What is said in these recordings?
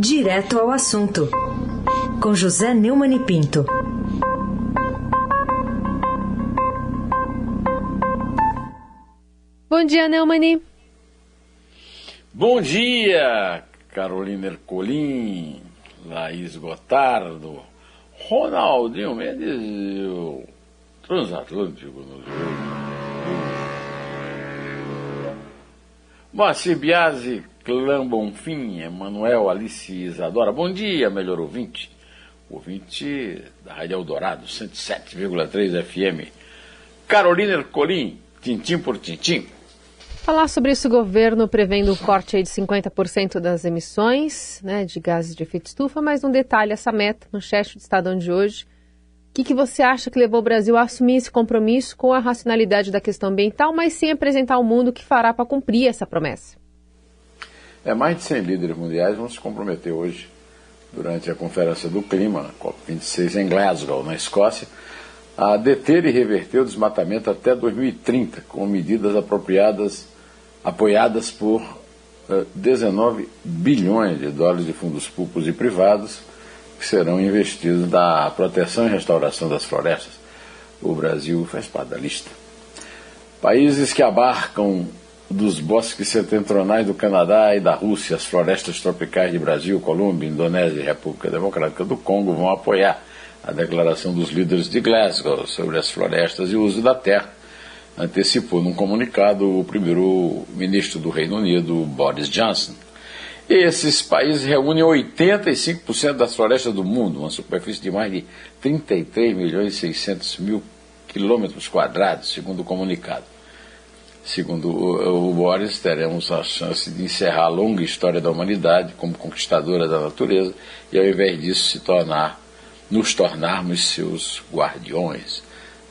Direto ao assunto, com José Neumann e Pinto. Bom dia, Neumani. Bom dia, Carolina Ercolim, Laís Gotardo, Ronaldinho Mendes e o Transatlântico Moacir Biasi, Clã Bonfim, Emanuel, Alice Isadora. Bom dia, melhor ouvinte. Ouvinte da Rádio Eldorado, 107,3 FM. Carolina Ercolim, tintim por tintim. Falar sobre isso, o governo prevendo um corte de 50% das emissões né, de gases de efeito estufa, mas não detalha essa meta, manchete do Estadão de hoje. O que, que você acha que levou o Brasil a assumir esse compromisso com a racionalidade da questão ambiental, mas sem apresentar ao mundo o que fará para cumprir essa promessa? É, mais de 100 líderes mundiais vão se comprometer hoje, durante a Conferência do Clima, COP26 em Glasgow, na Escócia, a deter e reverter o desmatamento até 2030, com medidas apropriadas apoiadas por 19 eh, bilhões de dólares de fundos públicos e privados que serão investidos na proteção e restauração das florestas. O Brasil faz parte da lista. Países que abarcam dos bosques setentrionais do Canadá e da Rússia, as florestas tropicais de Brasil, Colômbia, Indonésia e República Democrática do Congo vão apoiar a declaração dos líderes de Glasgow sobre as florestas e o uso da terra antecipou num comunicado o primeiro-ministro do Reino Unido, Boris Johnson. Esses países reúnem 85% das florestas do mundo, uma superfície de mais de 33 milhões e 600 mil quilômetros quadrados, segundo o comunicado. Segundo o, Boris, teremos a chance de encerrar a longa história da humanidade como conquistadora da natureza e, ao invés disso, se tornar, nos tornarmos seus guardiões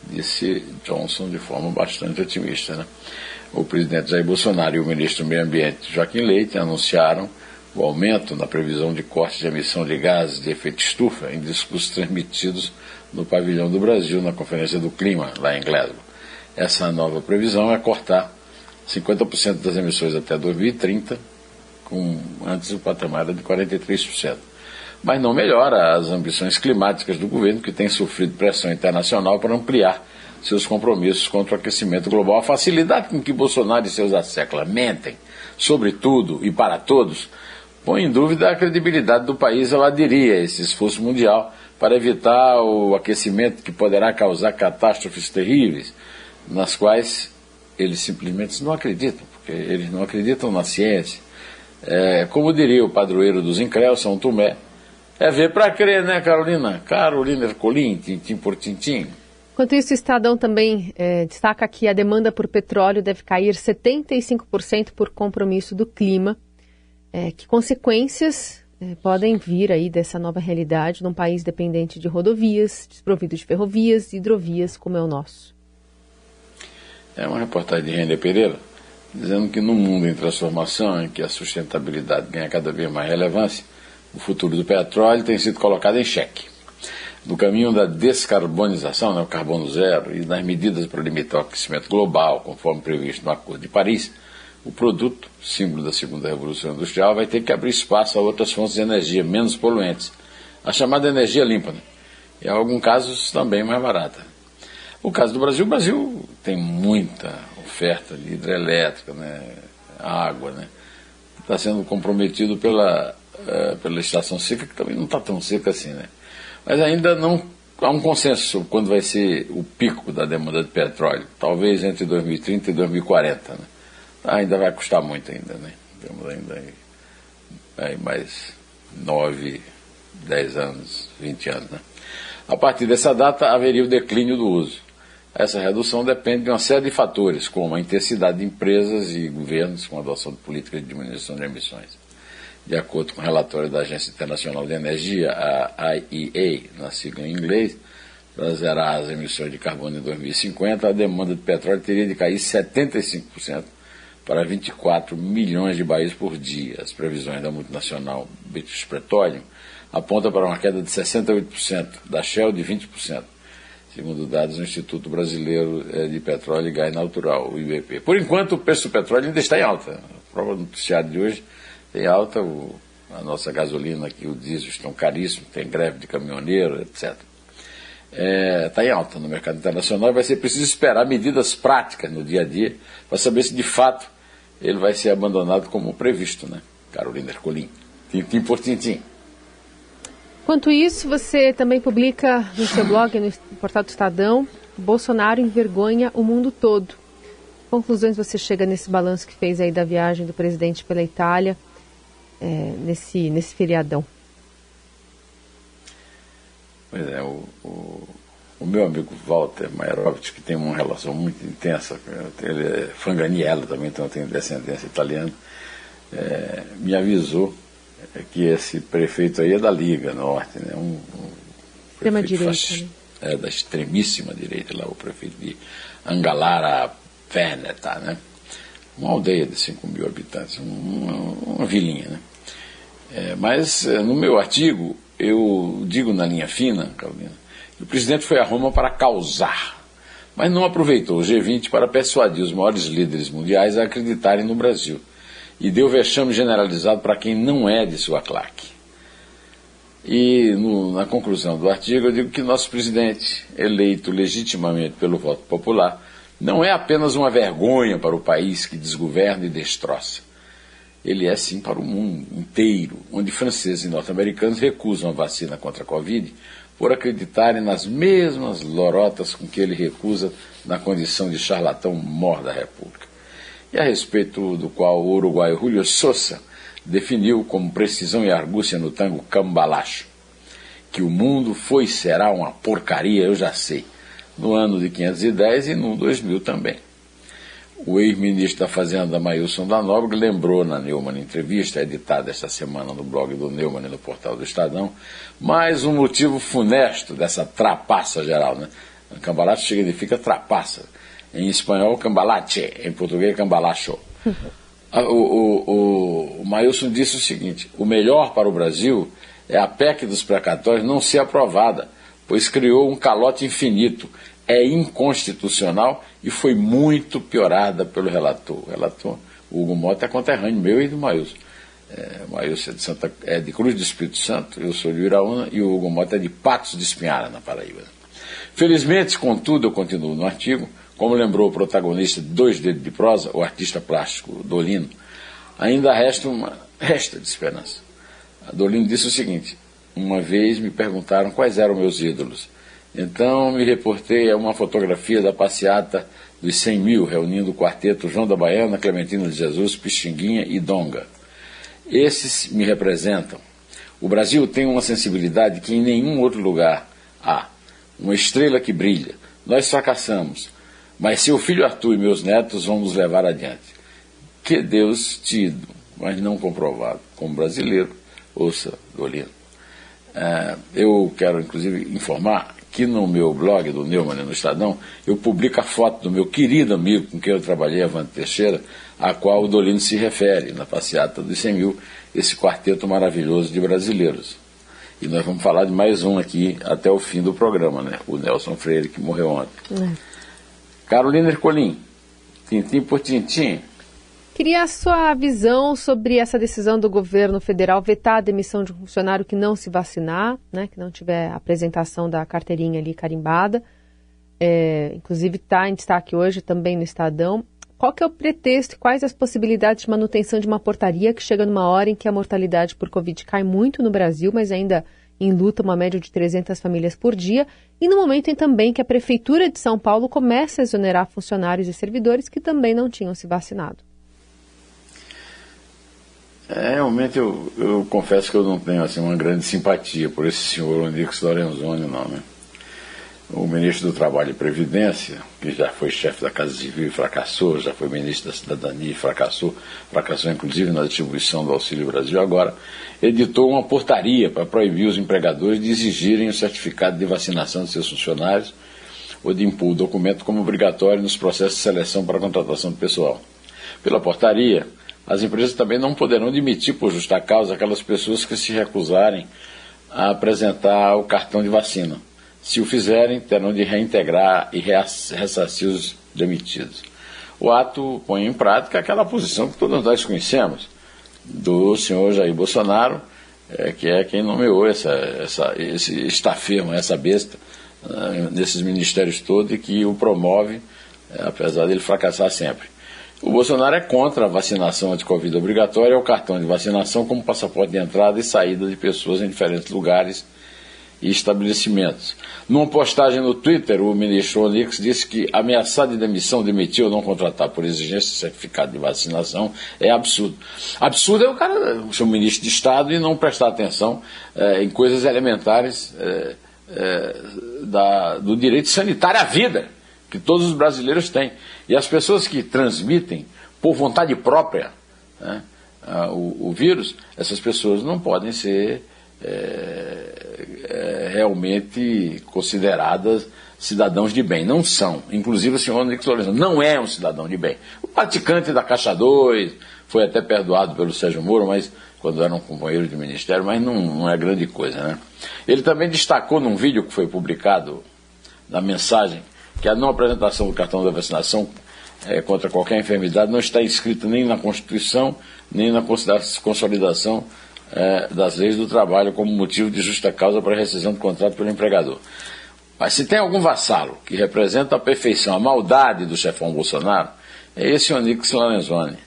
disse Johnson de forma bastante otimista. Né? O presidente Jair Bolsonaro e o ministro do Meio Ambiente Joaquim Leite anunciaram o aumento na previsão de corte de emissão de gases de efeito estufa em discursos transmitidos no pavilhão do Brasil na Conferência do Clima, lá em Glasgow. Essa nova previsão é cortar 50% das emissões até 2030, com antes o patamar de 43% mas não melhora as ambições climáticas do governo, que tem sofrido pressão internacional para ampliar seus compromissos contra o aquecimento global. A facilidade com que Bolsonaro e seus asseclas mentem sobre tudo e para todos põe em dúvida a credibilidade do país ao aderir a esse esforço mundial para evitar o aquecimento que poderá causar catástrofes terríveis, nas quais eles simplesmente não acreditam, porque eles não acreditam na ciência. É, como diria o padroeiro dos incréus, São Tomé, é ver para crer, né, Carolina? Carolina Ercolim, tintim por tintim. Enquanto isso, o Estadão também é, destaca que a demanda por petróleo deve cair 75% por compromisso do clima. É, que consequências é, podem vir aí dessa nova realidade num país dependente de rodovias, desprovido de ferrovias e hidrovias como é o nosso? É uma reportagem de Render Pereira dizendo que no mundo em transformação, em que a sustentabilidade ganha cada vez mais relevância, o futuro do petróleo tem sido colocado em xeque. No caminho da descarbonização, né, o carbono zero, e nas medidas para limitar o aquecimento global, conforme previsto no Acordo de Paris, o produto, símbolo da segunda revolução industrial, vai ter que abrir espaço a outras fontes de energia menos poluentes, a chamada energia limpa, né? e em alguns casos também mais barata. O caso do Brasil, o Brasil tem muita oferta de hidrelétrica, né? água, né? está sendo comprometido pela é, pela estação seca, que também não está tão seca assim, né? Mas ainda não há um consenso sobre quando vai ser o pico da demanda de petróleo, talvez entre 2030 e 2040, né? Ainda vai custar muito ainda, né? Temos ainda aí, aí mais 9, 10 anos, 20 anos, né? A partir dessa data haveria o declínio do uso. Essa redução depende de uma série de fatores, como a intensidade de empresas e governos com a adoção de políticas de diminuição de emissões de acordo com o relatório da Agência Internacional de Energia, a IEA, na sigla em inglês, para zerar as emissões de carbono em 2050, a demanda de petróleo teria de cair 75% para 24 milhões de barris por dia. As previsões da multinacional British Petroleum apontam para uma queda de 68%, da Shell de 20%, segundo dados do Instituto Brasileiro eh, de Petróleo e Gás Natural, o IBP. Por enquanto, o preço do petróleo ainda está em alta. A prova do noticiário de hoje tem alta, o A nossa gasolina aqui, o diesel estão caríssimos, tem greve de caminhoneiro, etc. Está é, tá em alta no mercado internacional e vai ser preciso esperar medidas práticas no dia a dia para saber se de fato ele vai ser abandonado como previsto, né? Carolina Ercolim. Tintim por tintim. Enquanto isso, você também publica no seu blog, no portal do Estadão, Bolsonaro envergonha o mundo todo. Conclusões você chega nesse balanço que fez aí da viagem do presidente pela Itália, é, nesse, nesse feriadão? Pois é, o, o, o meu amigo Walter Mairovich, que tem uma relação muito intensa, ele é franganiello também, então tem descendência italiana, é, me avisou que esse prefeito aí é da Liga Norte, né? Um, um Extrema direita, né? É, da extremíssima direita lá, o prefeito de Angalara Veneta, né? Uma aldeia de 5 mil habitantes, uma, uma vilinha, né? É, mas é, no meu artigo eu digo na linha fina, Carolina, que o presidente foi a Roma para causar, mas não aproveitou o G20 para persuadir os maiores líderes mundiais a acreditarem no Brasil e deu vexame generalizado para quem não é de sua claque. E no, na conclusão do artigo eu digo que nosso presidente, eleito legitimamente pelo voto popular, não é apenas uma vergonha para o país que desgoverna e destroça. Ele é sim para o mundo inteiro, onde franceses e norte-americanos recusam a vacina contra a Covid por acreditarem nas mesmas lorotas com que ele recusa na condição de charlatão mor da República. E a respeito do qual o uruguaio Julio Sousa definiu como precisão e argúcia no tango Cambalacho, que o mundo foi e será uma porcaria, eu já sei no ano de 510 e no 2000 também. O ex-ministro da Fazenda, Mailson da Nóbrega, lembrou na Neumann entrevista, editada esta semana no blog do Neumann e no portal do Estadão, mais um motivo funesto dessa trapaça geral. Né? Cambalache significa trapaça. Em espanhol, cambalache. Em português, cambalacho. o, o, o, o Mailson disse o seguinte: o melhor para o Brasil é a PEC dos precatórios não ser aprovada pois criou um calote infinito. É inconstitucional e foi muito piorada pelo relator. O relator, Hugo Mota, é conterrâneo meu e do Maílson. É, o Maílson é de, Santa, é de Cruz do Espírito Santo, eu sou de Iraúna e o Hugo Mota é de Patos de Espinhara, na Paraíba. Felizmente, contudo, eu continuo no artigo, como lembrou o protagonista de Dois Dedos de Prosa, o artista plástico Dolino, ainda resta uma resta de esperança. A Dolino disse o seguinte: uma vez me perguntaram quais eram meus ídolos. Então me reportei a uma fotografia da passeata dos 100 mil, reunindo o quarteto João da Baiana, Clementina de Jesus, Pixinguinha e Donga. Esses me representam. O Brasil tem uma sensibilidade que em nenhum outro lugar há. Uma estrela que brilha. Nós fracassamos, mas seu filho Arthur e meus netos vão nos levar adiante. Que Deus tido, mas não comprovado, como brasileiro, ouça Dolino. É, eu quero, inclusive, informar que no meu blog do Neumann, no Estadão, eu publico a foto do meu querido amigo com quem eu trabalhei, Avante Teixeira, a qual o Dolino se refere na passeata dos 100 mil, esse quarteto maravilhoso de brasileiros. E nós vamos falar de mais um aqui até o fim do programa, né? O Nelson Freire, que morreu ontem. É. Carolina Ercolim, tintim por tintim, Queria a sua visão sobre essa decisão do governo federal vetar a demissão de um funcionário que não se vacinar, né, que não tiver apresentação da carteirinha ali carimbada. É, inclusive está em destaque hoje também no Estadão. Qual que é o pretexto e quais as possibilidades de manutenção de uma portaria que chega numa hora em que a mortalidade por Covid cai muito no Brasil, mas ainda em luta uma média de 300 famílias por dia, e no momento em também que a Prefeitura de São Paulo começa a exonerar funcionários e servidores que também não tinham se vacinado? É, realmente eu, eu confesso que eu não tenho assim, uma grande simpatia por esse senhor Onix Lorenzoni, não, né? O ministro do Trabalho e Previdência, que já foi chefe da Casa Civil e fracassou, já foi ministro da Cidadania e fracassou, fracassou inclusive na distribuição do Auxílio Brasil, agora editou uma portaria para proibir os empregadores de exigirem o certificado de vacinação de seus funcionários ou de impor o documento como obrigatório nos processos de seleção para contratação do pessoal. Pela portaria, as empresas também não poderão demitir por justa causa aquelas pessoas que se recusarem a apresentar o cartão de vacina. Se o fizerem, terão de reintegrar e ressarcir os demitidos. O ato põe em prática aquela posição que todos nós conhecemos, do senhor Jair Bolsonaro, é, que é quem nomeou essa, essa, esse estafirma, essa besta, né, nesses ministérios todos e que o promove, é, apesar dele fracassar sempre. O Bolsonaro é contra a vacinação anti-Covid obrigatória, é o cartão de vacinação como passaporte de entrada e saída de pessoas em diferentes lugares e estabelecimentos. Numa postagem no Twitter, o ministro Onix disse que ameaçar de demissão, demitir ou não contratar por exigência de certificado de vacinação é absurdo. Absurdo é o cara ser um ministro de Estado e não prestar atenção é, em coisas elementares é, é, da, do direito sanitário à vida, que todos os brasileiros têm. E as pessoas que transmitem por vontade própria né, o, o vírus, essas pessoas não podem ser realmente consideradas cidadãos de bem. Não são. Inclusive o senhor Nix Lourenço não é um cidadão de bem. O praticante da Caixa 2 foi até perdoado pelo Sérgio Moro, mas quando era um companheiro de ministério, mas não, não é grande coisa. Né? Ele também destacou num vídeo que foi publicado, na mensagem, que a não apresentação do cartão da vacinação é, contra qualquer enfermidade não está inscrita nem na Constituição, nem na consolidação é, das leis do trabalho como motivo de justa causa para rescisão do contrato pelo empregador. Mas se tem algum vassalo que representa a perfeição, a maldade do chefão Bolsonaro, é esse Onix Lorenzoni.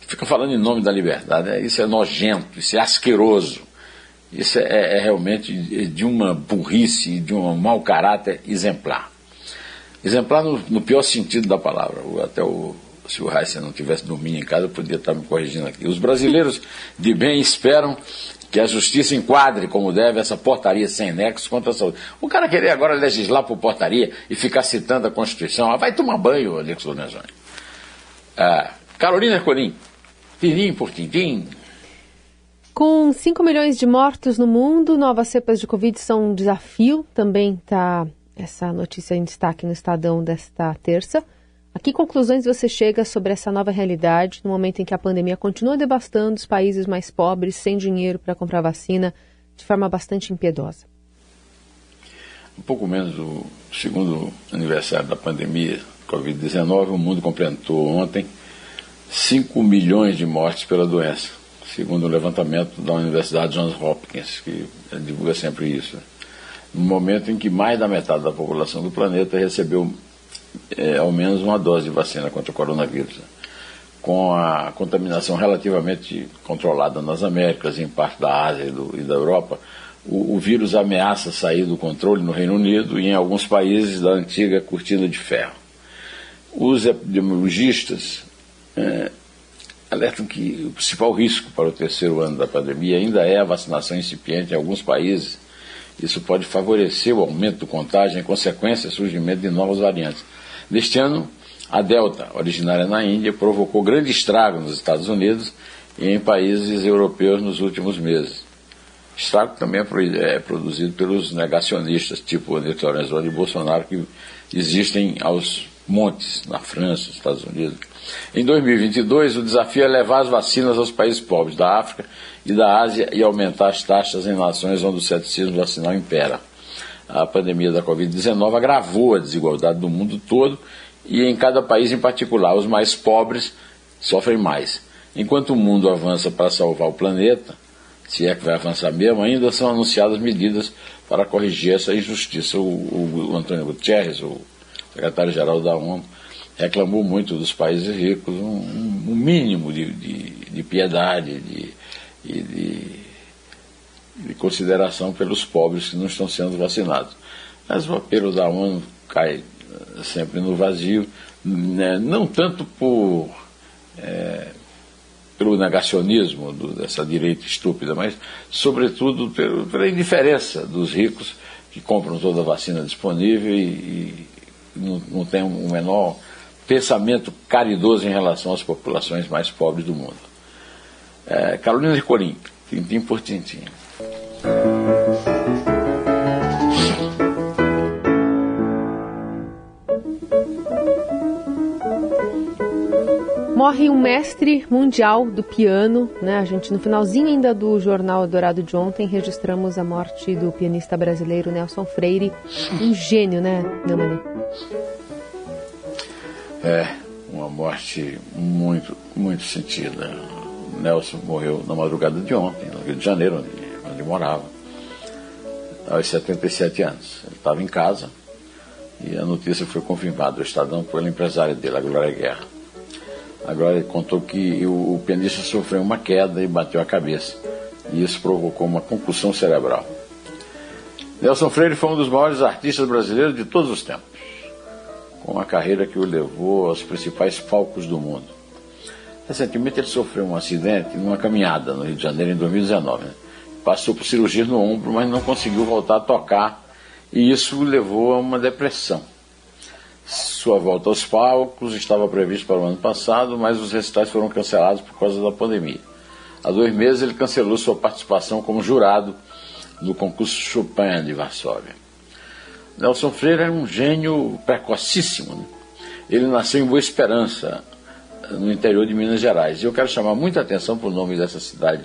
Fica falando em nome da liberdade. É, isso é nojento, isso é asqueroso. Isso é, é, é realmente de uma burrice, de um mau caráter exemplar. Exemplar no, no pior sentido da palavra. Até o se o Heisen não tivesse dormindo em casa, eu podia estar me corrigindo aqui. Os brasileiros de bem esperam que a justiça enquadre como deve essa portaria sem nexo contra a saúde. O cara querer agora legislar por portaria e ficar citando a Constituição, ah, vai tomar banho, Alex Lorenzoni. Ah, Carolina Ercolim, tirim por tintim. Com 5 milhões de mortos no mundo, novas cepas de Covid são um desafio. Também está essa notícia em destaque no Estadão desta terça. A que conclusões você chega sobre essa nova realidade no momento em que a pandemia continua devastando os países mais pobres, sem dinheiro para comprar vacina, de forma bastante impiedosa? Um pouco menos do segundo aniversário da pandemia Covid-19, o mundo completou ontem 5 milhões de mortes pela doença, segundo o levantamento da Universidade Johns Hopkins, que divulga sempre isso. No momento em que mais da metade da população do planeta recebeu é, ao menos uma dose de vacina contra o coronavírus. Com a contaminação relativamente controlada nas Américas, em parte da Ásia e, do, e da Europa, o, o, vírus ameaça sair do controle no Reino Unido e em alguns países da antiga cortina de ferro. Os epidemiologistas é, alertam que o principal risco para o terceiro ano da pandemia ainda é a vacinação incipiente em alguns países. Isso pode favorecer o aumento do contágio e, em consequência, o surgimento de novas variantes. Neste ano, a Delta, originária na Índia, provocou grande estrago nos Estados Unidos e em países europeus nos últimos meses. Estrago também é, é produzido pelos negacionistas, tipo Anderson Lorenzoni e Bolsonaro, que existem aos montes na França, nos Estados Unidos. Em 2022, o desafio é levar as vacinas aos países pobres da África e da Ásia e aumentar as taxas em nações onde o ceticismo vacinal impera a pandemia da Covid-19 agravou a desigualdade do mundo todo e em cada país em particular. Os mais pobres sofrem mais. Enquanto o mundo avança para salvar o planeta, se é que vai avançar mesmo, ainda são anunciadas medidas para corrigir essa injustiça. O, o, o Antônio Guterres, o secretário-geral da ONU, reclamou muito dos países ricos um, um mínimo de, de, de piedade de, de de consideração pelos pobres que não estão sendo vacinados. Mas o apelo da ONU cai eh, sempre no vazio, né? não tanto por, é, pelo negacionismo do, dessa direita estúpida, mas sobretudo pelo, pela indiferença dos ricos que compram toda a vacina disponível e, e não, não tem um menor pensamento caridoso em relação às populações mais pobres do mundo. É, Carolina de Corim, tintim por tintim. Morre um mestre mundial do piano, né? A gente no finalzinho ainda do jornal Dourado de ontem registramos a morte do pianista brasileiro Nelson Freire, um gênio, né, Neumann? É, uma morte muito, muito sentida. Nelson morreu na madrugada de ontem, no Rio de Janeiro, onde, onde morava, aos 77 anos. Ele estava em casa e a notícia foi confirmada do Estadão pelo empresário dele, a Glória Guerra. Agora ele contou que o, o pianista sofreu uma queda e bateu a cabeça. E isso provocou uma concussão cerebral. Nelson Freire foi um dos maiores artistas brasileiros de todos os tempos, com uma carreira que o levou aos principais palcos do mundo. Recentemente ele sofreu um acidente numa caminhada no Rio de Janeiro em 2019. Né? Passou por cirurgia no ombro, mas não conseguiu voltar a tocar e isso o levou a uma depressão. Sua volta aos palcos estava prevista para o ano passado, mas os recitais foram cancelados por causa da pandemia. Há dois meses ele cancelou sua participação como jurado no concurso Chopin de Varsóvia. Nelson Freire era um gênio precocíssimo. Né? Ele nasceu em Boa Esperança, no interior de Minas Gerais. E eu quero chamar muita atenção para o nome dessa cidade,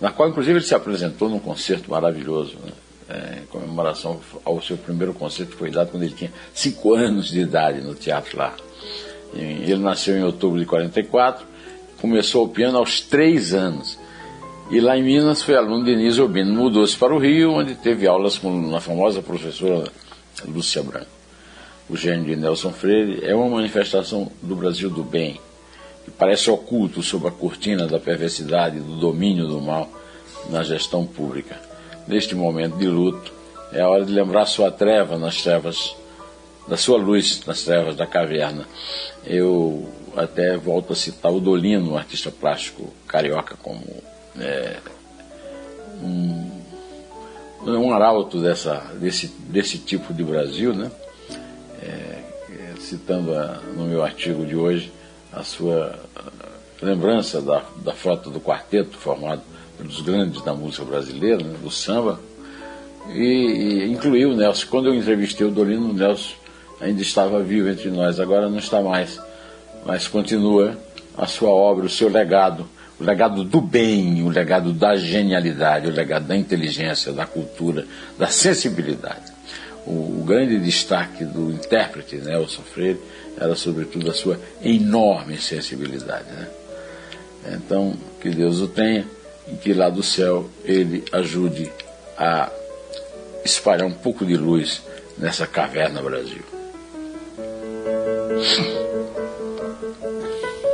na qual inclusive ele se apresentou num concerto maravilhoso. Né? é, em comemoração ao seu primeiro concerto que foi dado quando ele tinha 5 anos de idade no teatro lá. E ele nasceu em outubro de 44, começou o piano aos 3 anos. E lá em Minas foi aluno de Denise Urbino. Mudou-se para o Rio, onde teve aulas com a famosa professora Lúcia Branco. O gênio de Nelson Freire é uma manifestação do Brasil do bem, que parece oculto sob a cortina da perversidade, do domínio do mal na gestão pública neste momento de luto, é a hora de lembrar sua treva nas trevas, da sua luz nas trevas da caverna. Eu até volto a citar o Dolino, um artista plástico carioca, como é, um, um arauto dessa, desse, desse tipo de Brasil, né? É, citando a, no meu artigo de hoje a sua lembrança da, da frota do quarteto formado dos grandes da música brasileira, né, do samba, e, e, incluiu o Nelson. Quando eu entrevistei o Dolino, o Nelson ainda estava vivo entre nós, agora não está mais, mas continua a sua obra, o seu legado, o legado do bem, o legado da genialidade, o legado da inteligência, da cultura, da sensibilidade. O, o grande destaque do intérprete Nelson Freire era, sobretudo, a sua enorme sensibilidade. Né? Então, que Deus o tenha em que lá do céu ele ajude a espalhar um pouco de luz nessa caverna Brasil.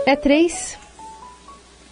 É três?